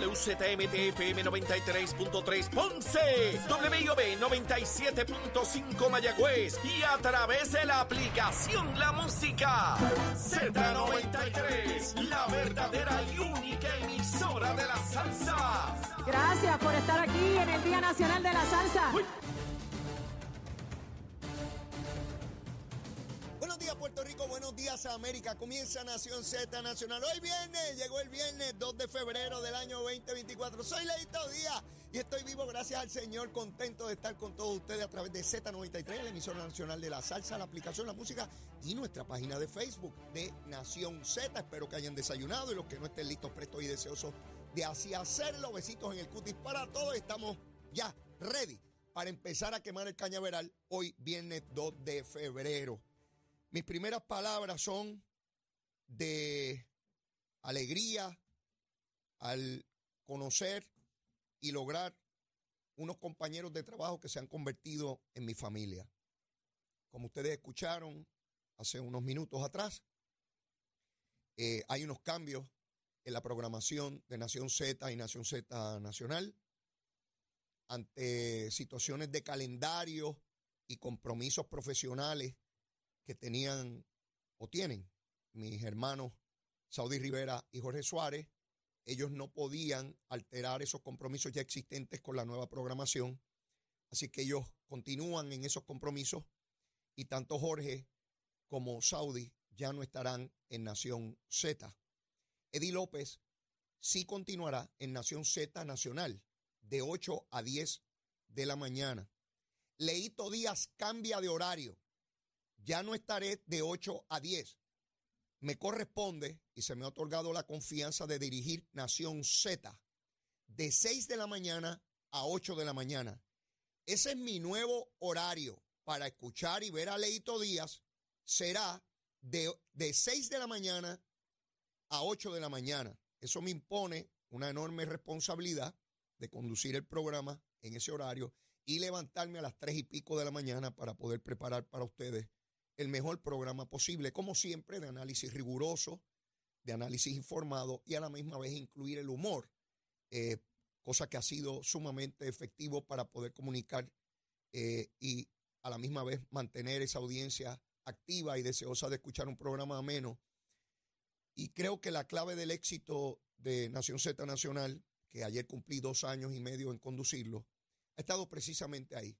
WZMTFM 93.3 Ponce, WIOB 97.5 Mayagüez y a través de la aplicación La Música Z93, la verdadera y única emisora de la salsa. Gracias por estar aquí en el Día Nacional de la Salsa. Buenos días Puerto Rico, buenos días América. Comienza Nación Z Nacional. Hoy viernes, llegó el viernes 2 de febrero del año 2024. Soy Leito Díaz y estoy vivo gracias al Señor, contento de estar con todos ustedes a través de Z93, la emisora nacional de la salsa, la aplicación, la música y nuestra página de Facebook de Nación Z. Espero que hayan desayunado y los que no estén listos, prestos y deseosos de así hacerlo. Besitos en el cutis para todos. Estamos ya ready para empezar a quemar el cañaveral hoy viernes 2 de febrero. Mis primeras palabras son de alegría al conocer y lograr unos compañeros de trabajo que se han convertido en mi familia. Como ustedes escucharon hace unos minutos atrás, eh, hay unos cambios en la programación de Nación Z y Nación Z Nacional ante situaciones de calendario y compromisos profesionales que tenían o tienen mis hermanos Saudi Rivera y Jorge Suárez. Ellos no podían alterar esos compromisos ya existentes con la nueva programación. Así que ellos continúan en esos compromisos y tanto Jorge como Saudi ya no estarán en Nación Z. Eddie López sí continuará en Nación Z Nacional de 8 a 10 de la mañana. Leito Díaz cambia de horario. Ya no estaré de 8 a 10. Me corresponde y se me ha otorgado la confianza de dirigir Nación Z de 6 de la mañana a 8 de la mañana. Ese es mi nuevo horario para escuchar y ver a Leito Díaz. Será de, de 6 de la mañana a 8 de la mañana. Eso me impone una enorme responsabilidad de conducir el programa en ese horario y levantarme a las 3 y pico de la mañana para poder preparar para ustedes el mejor programa posible, como siempre, de análisis riguroso, de análisis informado y a la misma vez incluir el humor, eh, cosa que ha sido sumamente efectivo para poder comunicar eh, y a la misma vez mantener esa audiencia activa y deseosa de escuchar un programa ameno. Y creo que la clave del éxito de Nación Z Nacional, que ayer cumplí dos años y medio en conducirlo, ha estado precisamente ahí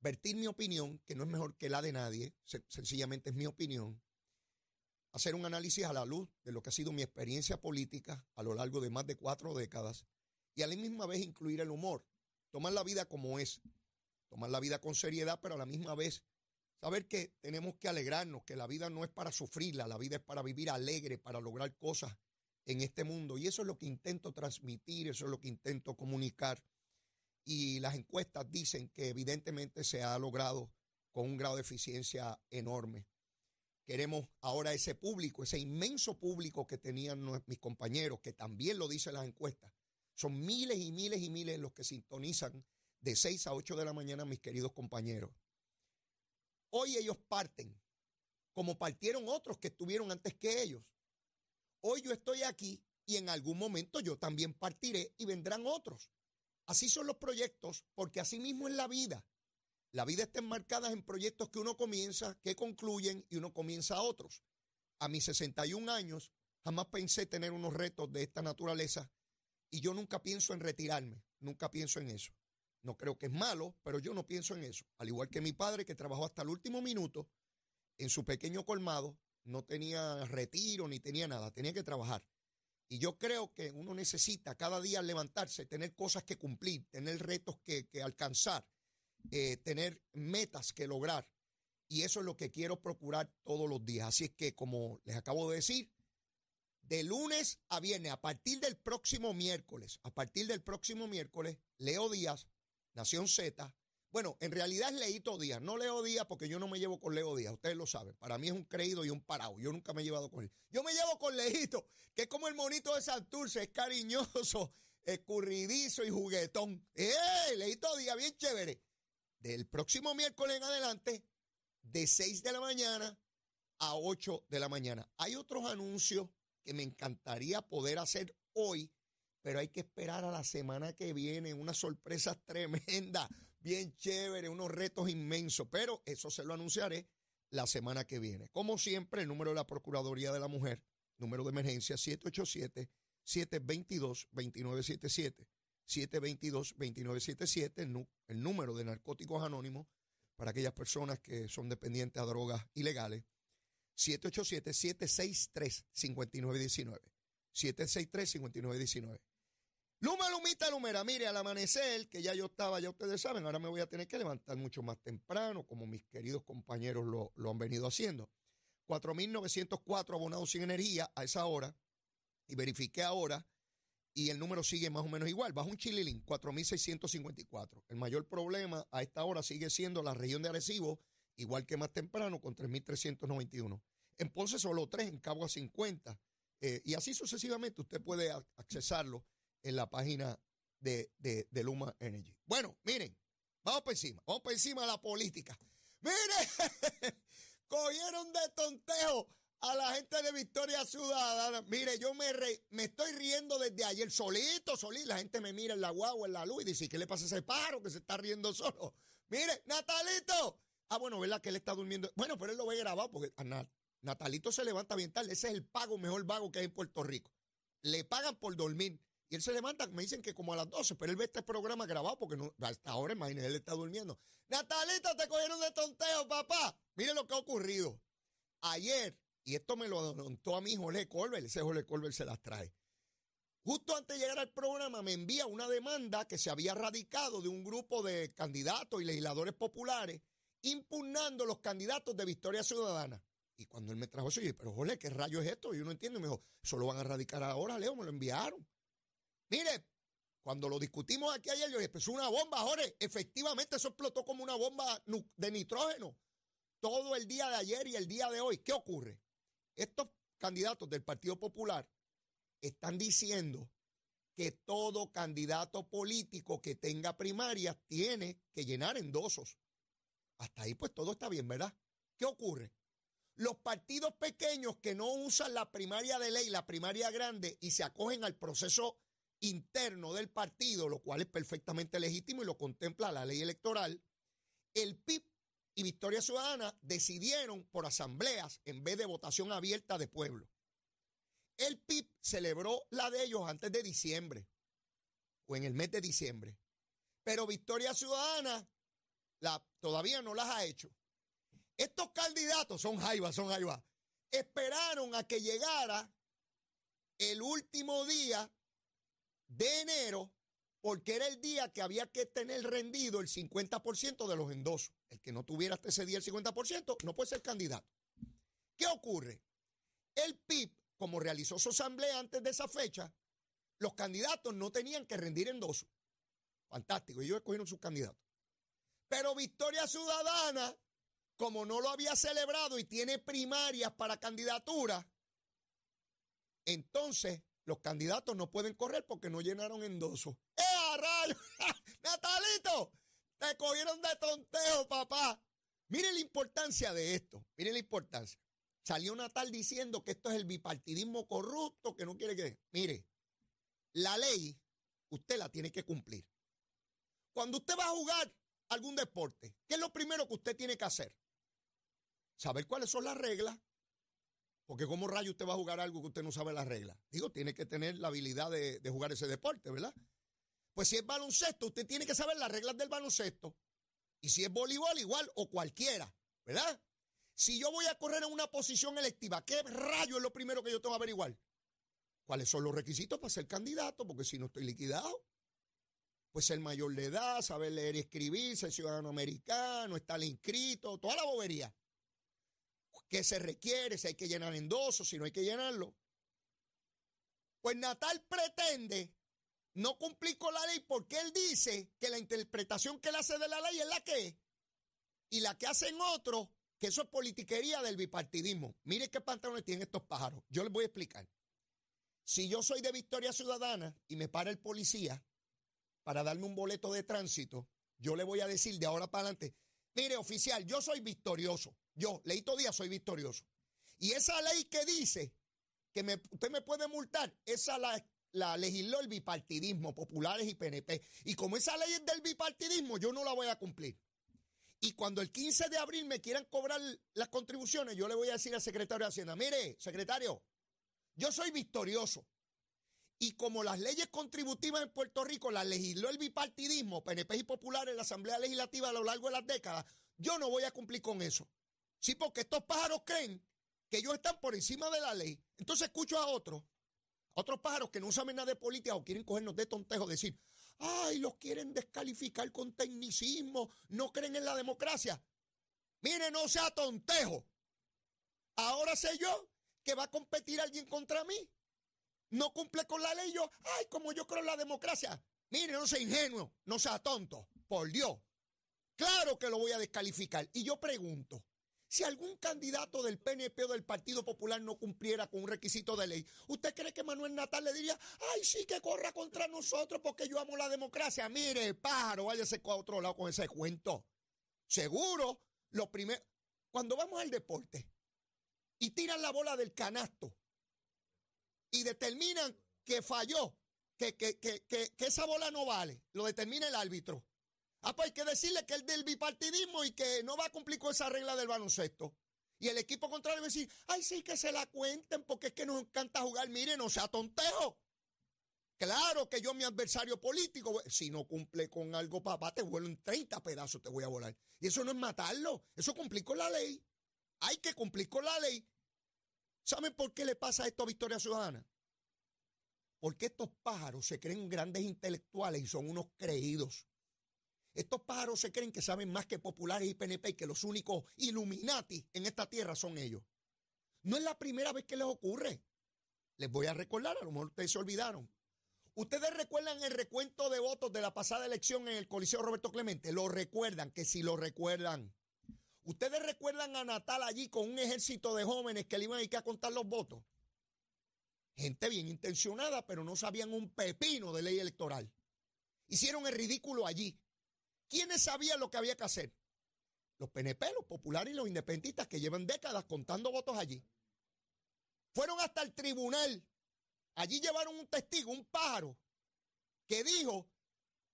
vertir mi opinión, que no es mejor que la de nadie, sencillamente es mi opinión, hacer un análisis a la luz de lo que ha sido mi experiencia política a lo largo de más de cuatro décadas y a la misma vez incluir el humor, tomar la vida como es, tomar la vida con seriedad, pero a la misma vez saber que tenemos que alegrarnos, que la vida no es para sufrirla, la vida es para vivir alegre, para lograr cosas en este mundo. Y eso es lo que intento transmitir, eso es lo que intento comunicar y las encuestas dicen que evidentemente se ha logrado con un grado de eficiencia enorme. Queremos ahora ese público, ese inmenso público que tenían mis compañeros, que también lo dicen las encuestas. Son miles y miles y miles los que sintonizan de 6 a 8 de la mañana, mis queridos compañeros. Hoy ellos parten, como partieron otros que estuvieron antes que ellos. Hoy yo estoy aquí y en algún momento yo también partiré y vendrán otros. Así son los proyectos, porque así mismo es la vida. La vida está enmarcada en proyectos que uno comienza, que concluyen y uno comienza a otros. A mis 61 años jamás pensé tener unos retos de esta naturaleza y yo nunca pienso en retirarme, nunca pienso en eso. No creo que es malo, pero yo no pienso en eso. Al igual que mi padre que trabajó hasta el último minuto en su pequeño colmado, no tenía retiro ni tenía nada, tenía que trabajar. Y yo creo que uno necesita cada día levantarse, tener cosas que cumplir, tener retos que, alcanzar, eh, tener metas que lograr. Y eso es lo que quiero procurar todos los días. Así es que, como les acabo de decir, de lunes a viernes, a partir del próximo miércoles, a partir del próximo miércoles, Leo Díaz, Nación Z, bueno, en realidad es Leito Díaz, no Leo Díaz porque yo no me llevo con Leo Díaz, ustedes lo saben. Para mí es un creído y un parado. Yo nunca me he llevado con él. Yo me llevo con Leito, que es como el monito de Santurce, es cariñoso, escurridizo y juguetón. ¡Eh! Leito Díaz, bien chévere. Del próximo miércoles en adelante, de 6 de la mañana a 8 de la mañana. Hay otros anuncios que me encantaría poder hacer hoy, pero hay que esperar a la semana que viene, unas sorpresas tremendas, bien chévere, unos retos inmensos, pero eso se lo anunciaré la semana que viene. Como siempre, el número de la Procuraduría de la Mujer, número de emergencia 787-722-2977. 722-2977, el, número de narcóticos anónimos para aquellas personas que son dependientes a drogas ilegales. 787-763-5919. 763-5919. Luma, Lumita, Lumera, mire, al amanecer, que ya yo estaba, ya ustedes saben, ahora me voy a tener que levantar mucho más temprano, como mis queridos compañeros lo, lo han venido haciendo. 4.904 abonados sin energía a esa hora, y verifiqué ahora, y el número sigue más o menos igual, bajo un chililín, 4.654. El mayor problema a esta hora sigue siendo la región de Arecibo, igual que más temprano, con 3.391. En Ponce solo 3, en Cabo a 50, eh, y así sucesivamente usted puede accesarlo en la página de, de, Luma Energy. Bueno, miren, vamos por encima, vamos por encima de la política. Mire, cogieron de tonteo a la gente de Victoria Ciudadana. Mire, yo me, me estoy riendo desde ayer, solito, solito. La gente me mira en la guagua, en la luz y dice, ¿qué le pasa ese paro que se está riendo solo? Mire, Natalito. Ah, bueno, ¿verdad que él está durmiendo? Bueno, pero él lo ve grabado porque Natalito se levanta bien tarde. Ese es el pago, mejor vago que hay en Puerto Rico. Le pagan por dormir. Y él se levanta, me dicen que como a las 12, pero él ve este programa grabado porque hasta ahora, imagínese, él está durmiendo. Natalito, te cogieron de tonteo, papá. Mire lo que ha ocurrido. Ayer, y esto me lo anotó a mi Jorge Colbert, ese Jorge Colbert se las trae. Justo antes de llegar al programa me envía una demanda que se había radicado de un grupo de candidatos y legisladores populares impugnando los candidatos de Victoria Ciudadana. Y cuando él me trajo eso, yo dije, pero Jorge, ¿qué rayo es esto? Y yo no entiendo. Me dijo, eso lo van a radicar ahora, Leo, me lo enviaron. Mire, cuando lo discutimos aquí ayer, yo dije, es una bomba, Jorge. Efectivamente, eso explotó como una bomba de nitrógeno. Todo el día de ayer y el día de hoy. ¿Qué ocurre? Estos candidatos del Partido Popular están diciendo que todo candidato político que tenga primarias tiene que llenar endosos. Hasta ahí pues todo está bien, ¿verdad? ¿Qué ocurre? Los partidos pequeños que no usan la primaria de ley, la primaria grande, y se acogen al proceso interno del partido, lo cual es perfectamente legítimo y lo contempla la ley electoral, el PIB y Victoria Ciudadana decidieron por asambleas en vez de votación abierta de pueblo. El PIB celebró la de ellos antes de diciembre o en el mes de diciembre, pero Victoria Ciudadana la, todavía no las ha hecho. Estos candidatos son jaivas, son jaivas. Esperaron a que llegara el último día de enero porque era el día que había que tener rendido el 50% de los endosos. El que no tuviera hasta ese día el 50% no puede ser candidato. ¿Qué ocurre? El PIB, como realizó su asamblea antes de esa fecha, los candidatos no tenían que rendir endosos. Fantástico, ellos escogieron sus candidatos. Pero Victoria Ciudadana, como no lo había celebrado y tiene primarias para candidatura, entonces los candidatos no pueden correr porque no llenaron endosos. ¡Eh, rayo! ¡Natalito! Te cogieron de tonteo, papá. Mire la importancia de esto. Mire la importancia. Salió Natal diciendo que esto es el bipartidismo corrupto, que no quiere que. Mire, la ley usted la tiene que cumplir. Cuando usted va a jugar algún deporte, ¿qué es lo primero que usted tiene que hacer? Saber cuáles son las reglas porque como rayo usted va a jugar algo que usted no sabe las reglas. Digo, tiene que tener la habilidad de, jugar ese deporte, ¿verdad? Pues si es baloncesto, usted tiene que saber las reglas del baloncesto. Y si es voleibol, igual, o cualquiera, ¿verdad? Si yo voy a correr en una posición electiva, ¿qué rayo es lo primero que yo tengo que averiguar? ¿Cuáles son los requisitos para ser candidato? Porque si no estoy liquidado, pues ser mayor de edad, saber leer y escribir, ser ciudadano americano, estar inscrito, toda la bobería qué se requiere, si hay que llenar endosos, si no hay que llenarlo. Pues Natal pretende no cumplir con la ley porque él dice que la interpretación que él hace de la ley es la que es. Y la que hacen otros, que eso es politiquería del bipartidismo. Mire qué pantalones tienen estos pájaros. Yo les voy a explicar. Si yo soy de Victoria Ciudadana y me para el policía para darme un boleto de tránsito, yo le voy a decir de ahora para adelante, mire oficial, yo soy victorioso. Yo, Leito Díaz, soy victorioso. Y esa ley que dice que usted me puede multar, esa la, la legisló el bipartidismo, populares y PNP. Y como esa ley es del bipartidismo, yo no la voy a cumplir. Y cuando el 15 de abril me quieran cobrar las contribuciones, yo le voy a decir al secretario de Hacienda, mire, secretario, yo soy victorioso. Y como las leyes contributivas en Puerto Rico las legisló el bipartidismo, PNP y Popular en la Asamblea Legislativa a lo largo de las décadas, yo no voy a cumplir con eso. Sí, porque estos pájaros creen que ellos están por encima de la ley. Entonces escucho a otros, otros pájaros que no saben nada de política o quieren cogernos de tontejo, decir, ay, los quieren descalificar con tecnicismo, no creen en la democracia. Mire, no sea tontejo. Ahora sé yo que va a competir alguien contra mí. No cumple con la ley, yo, ay, como yo creo en la democracia. Mire, no sea ingenuo, no sea tonto, por Dios. Claro que lo voy a descalificar. Y yo pregunto, si algún candidato del PNP o del Partido Popular no cumpliera con un requisito de ley, ¿usted cree que Manuel Natal le diría, ay, sí que corra contra nosotros porque yo amo la democracia? Mire, pájaro, váyase a otro lado con ese cuento. Seguro, lo primero, cuando vamos al deporte y tiran la bola del canasto y determinan que falló, que, que, que, que esa bola no vale, lo determina el árbitro. Ah, pues hay que decirle que es del bipartidismo y que no va a cumplir con esa regla del baloncesto. Y el equipo contrario va a decir, ay, sí, que se la cuenten porque es que nos encanta jugar. Miren, no sea tontejo. Claro que yo, mi adversario político, si no cumple con algo, papá, te vuelo en 30 pedazos, te voy a volar. Y eso no es matarlo, eso es cumplir con la ley. Hay que cumplir con la ley. ¿Saben por qué le pasa esto a Victoria Ciudadana? Porque estos pájaros se creen grandes intelectuales y son unos creídos. Estos pájaros se creen que saben más que populares y PNP y que los únicos Illuminati en esta tierra son ellos. No es la primera vez que les ocurre. Les voy a recordar, a lo mejor ustedes se olvidaron. Ustedes recuerdan el recuento de votos de la pasada elección en el Coliseo Roberto Clemente. Lo recuerdan, que si lo recuerdan. Ustedes recuerdan a Natal allí con un ejército de jóvenes que le iban a ir a contar los votos. Gente bien intencionada, pero no sabían un pepino de ley electoral. Hicieron el ridículo allí. ¿Quiénes sabían lo que había que hacer? Los PNP, los populares y los independentistas que llevan décadas contando votos allí. Fueron hasta el tribunal. Allí llevaron un testigo, un pájaro, que dijo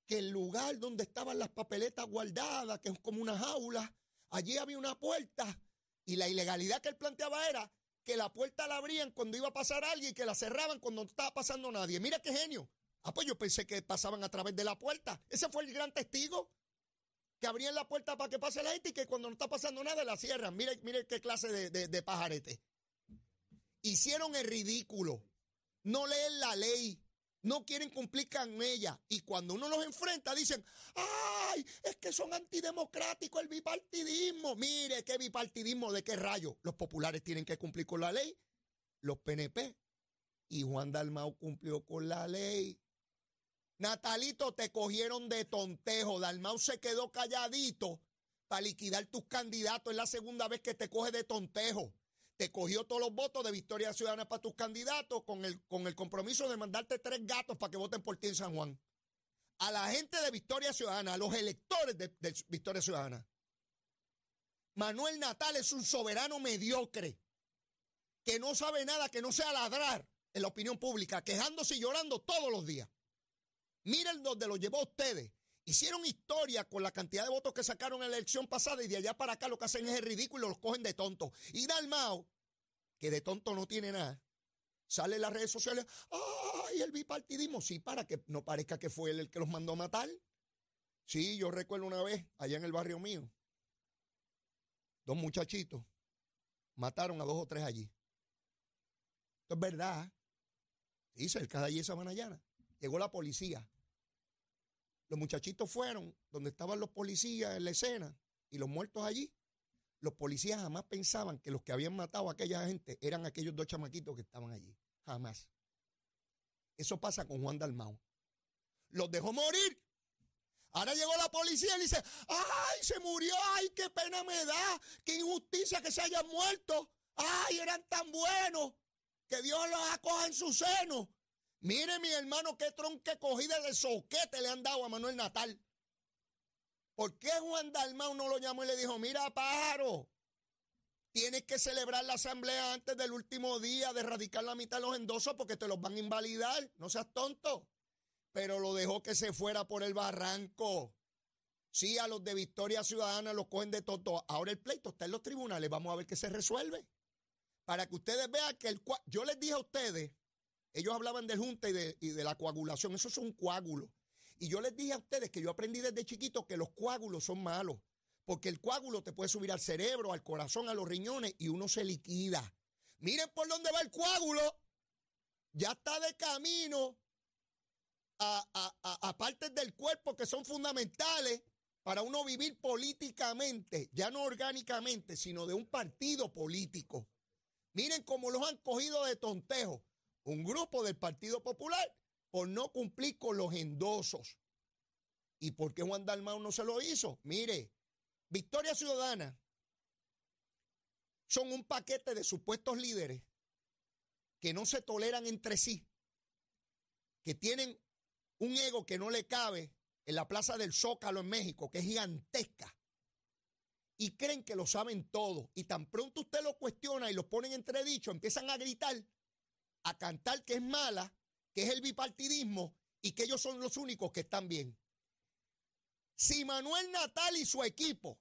que el lugar donde estaban las papeletas guardadas, que es como una jaula, allí había una puerta y la ilegalidad que él planteaba era que la puerta la abrían cuando iba a pasar alguien y que la cerraban cuando no estaba pasando nadie. Mira qué genio. Ah, pues yo pensé que pasaban a través de la puerta. Ese fue el gran testigo que abrían la puerta para que pase la gente y que cuando no está pasando nada la cierran. Mire, mire qué clase de, de pajarete. Hicieron el ridículo. No leen la ley. No quieren cumplir con ella. Y cuando uno los enfrenta, dicen, ¡ay! Es que son antidemocráticos el bipartidismo. Mire, ¿qué bipartidismo? ¿De qué rayo? Los populares tienen que cumplir con la ley. Los PNP. Y Juan Dalmau cumplió con la ley. Natalito, te cogieron de tontejo. Dalmau se quedó calladito para liquidar tus candidatos. Es la segunda vez que te coge de tontejo. Te cogió todos los votos de Victoria Ciudadana para tus candidatos con el, con el compromiso de mandarte tres gatos para que voten por ti en San Juan. A la gente de Victoria Ciudadana, a los electores de, de Victoria Ciudadana. Manuel Natal es un soberano mediocre que no sabe nada, que no sea ladrar en la opinión pública, quejándose y llorando todos los días. Miren donde lo llevó a ustedes. Hicieron historia con la cantidad de votos que sacaron en la elección pasada y de allá para acá lo que hacen es el ridículo los cogen de tonto. Y Dalmao, que de tonto no tiene nada, sale en las redes sociales, ¡ay, el bipartidismo! Sí, para que no parezca que fue él el que los mandó a matar. Sí, yo recuerdo una vez, allá en el barrio mío, dos muchachitos mataron a dos o tres allí. Esto es verdad. Sí, cerca de allí esa manallana. Llegó la policía. Los muchachitos fueron donde estaban los policías en la escena y los muertos allí. Los policías jamás pensaban que los que habían matado a aquella gente eran aquellos dos chamaquitos que estaban allí. Jamás. Eso pasa con Juan Dalmao. Los dejó morir. Ahora llegó la policía y dice, ay, se murió, ay, qué pena me da, qué injusticia que se hayan muerto, ay, eran tan buenos, que Dios los acoja en su seno. Mire, mi hermano, qué tronque cogida de soquete le han dado a Manuel Natal. ¿Por qué Juan Dalmau no lo llamó y le dijo, mira, pájaro, Tienes que celebrar la asamblea antes del último día de erradicar la mitad de los endosos porque te los van a invalidar. No seas tonto. Pero lo dejó que se fuera por el barranco. Sí, a los de Victoria Ciudadana los cogen de todo. Ahora el pleito está en los tribunales. Vamos a ver qué se resuelve. Para que ustedes vean que el... Yo les dije a ustedes, ellos hablaban del junta y de, la coagulación. Eso es un coágulo. Y yo les dije a ustedes que yo aprendí desde chiquito que los coágulos son malos porque el coágulo te puede subir al cerebro, al corazón, a los riñones y uno se liquida. Miren por dónde va el coágulo. Ya está de camino a, partes del cuerpo que son fundamentales para uno vivir políticamente, ya no orgánicamente, sino de un partido político. Miren cómo los han cogido de tontejo. Un grupo del Partido Popular por no cumplir con los endosos. ¿Y por qué Juan Dalmau no se lo hizo? Mire, Victoria Ciudadana son un paquete de supuestos líderes que no se toleran entre sí, que tienen un ego que no le cabe en la Plaza del Zócalo en México, que es gigantesca, y creen que lo saben todo. Y tan pronto usted lo cuestiona y lo ponen entredicho, empiezan a gritar, a cantar que es mala, que es el bipartidismo y que ellos son los únicos que están bien. Si Manuel Natal y su equipo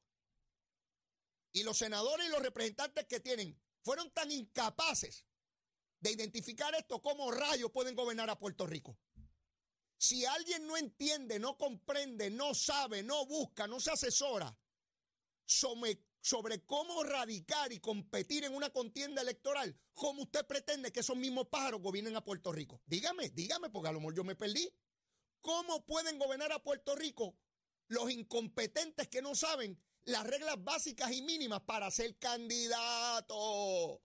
y los senadores y los representantes que tienen fueron tan incapaces de identificar esto, ¿cómo rayos pueden gobernar a Puerto Rico? Si alguien no entiende, no comprende, no sabe, no busca, no se asesora sobre, cómo radicar y competir en una contienda electoral, ¿cómo usted pretende que esos mismos pájaros gobiernen a Puerto Rico? Dígame, dígame, porque a lo mejor yo me perdí. ¿Cómo pueden gobernar a Puerto Rico los incompetentes que no saben las reglas básicas y mínimas para ser candidato.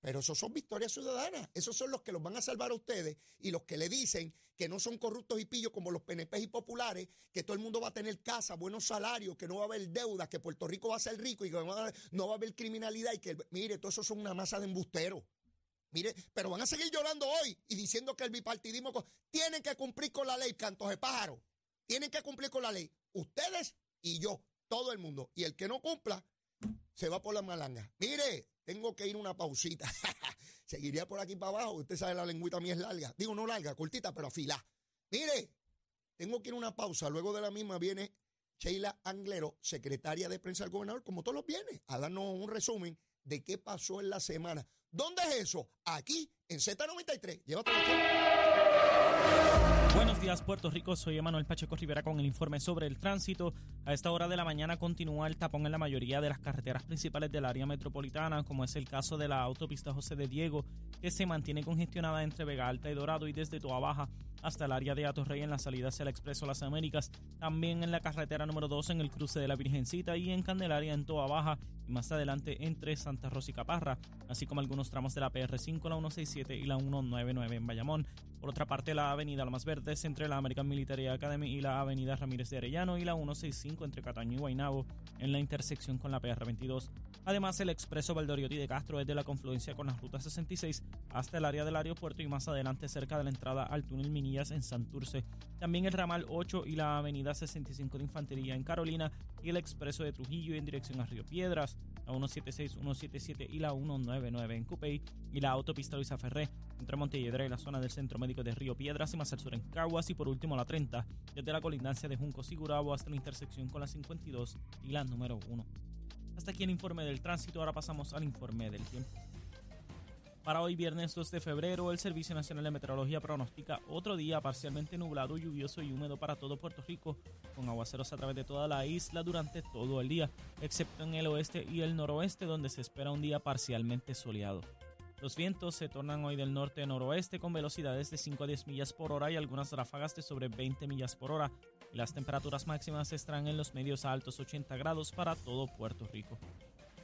Pero esos son victorias ciudadanas. Esos son los que los van a salvar a ustedes y los que le dicen que no son corruptos y pillos como los PNP y populares, que todo el mundo va a tener casa, buenos salarios, que no va a haber deudas, que Puerto Rico va a ser rico y que no va a haber criminalidad y que, mire, todo eso son una masa de embusteros. Mire, pero van a seguir llorando hoy y diciendo que el bipartidismo tienen que cumplir con la ley, cantos de pájaro. Tienen que cumplir con la ley. Ustedes y yo todo el mundo. Y el que no cumpla, se va por la malanga. Mire, tengo que ir una pausita. Seguiría por aquí para abajo. Usted sabe, la lengüita mía es larga. Digo, no larga, cortita, pero afilada. Mire, tengo que ir una pausa. Luego de la misma viene Sheila Anglero, secretaria de prensa del gobernador, como todos los viernes, a darnos un resumen de qué pasó en la semana. ¿Dónde es eso? Aquí, en Z93. Llévatelo. Buenos días, Puerto Rico. Soy Emanuel Pacheco Rivera con el informe sobre el tránsito. A esta hora de la mañana continúa el tapón en la mayoría de las carreteras principales del área metropolitana, como es el caso de la autopista José de Diego, que se mantiene congestionada entre Vega Alta y Dorado y desde Toa Baja hasta el área de Atorrey en la salida hacia el Expreso Las Américas, también en la carretera número 2 en el cruce de la Virgencita y en Candelaria en Toa Baja más adelante entre Santa Rosa y Caparra, así como algunos tramos de la PR5, la 167 y la 199 en Bayamón. Por otra parte, la avenida La Más Verdes entre la American Military Academy y la avenida Ramírez de Arellano y la 165 entre Cataño y Guaynabo en la intersección con la PR22. Además, el expreso Valdoriotti de Castro es de la confluencia con la ruta 66 hasta el área del aeropuerto y más adelante cerca de la entrada al túnel Minillas en Santurce. También el ramal 8 y la avenida 65 de Infantería en Carolina y el expreso de Trujillo en dirección a Río Piedras, la 176, 177 y la 199 en Cupey y la autopista Luisa Ferré entre Montelledra y la zona del Centro Médico de Río Piedras y más al sur en Caguas y por último la 30 desde la colindancia de Juncos y Gurabo hasta la intersección con la 52 y la número 1. Hasta aquí el informe del tránsito, ahora pasamos al informe del tiempo. Para hoy viernes 2 de febrero, el Servicio Nacional de Meteorología pronostica otro día parcialmente nublado, lluvioso y húmedo para todo Puerto Rico, con aguaceros a través de toda la isla durante todo el día, excepto en el oeste y el noroeste, donde se espera un día parcialmente soleado. Los vientos se tornan hoy del norte-noroeste con velocidades de 5 a 10 millas por hora y algunas ráfagas de sobre 20 millas por hora, las temperaturas máximas estarán en los medios a altos 80 grados para todo Puerto Rico.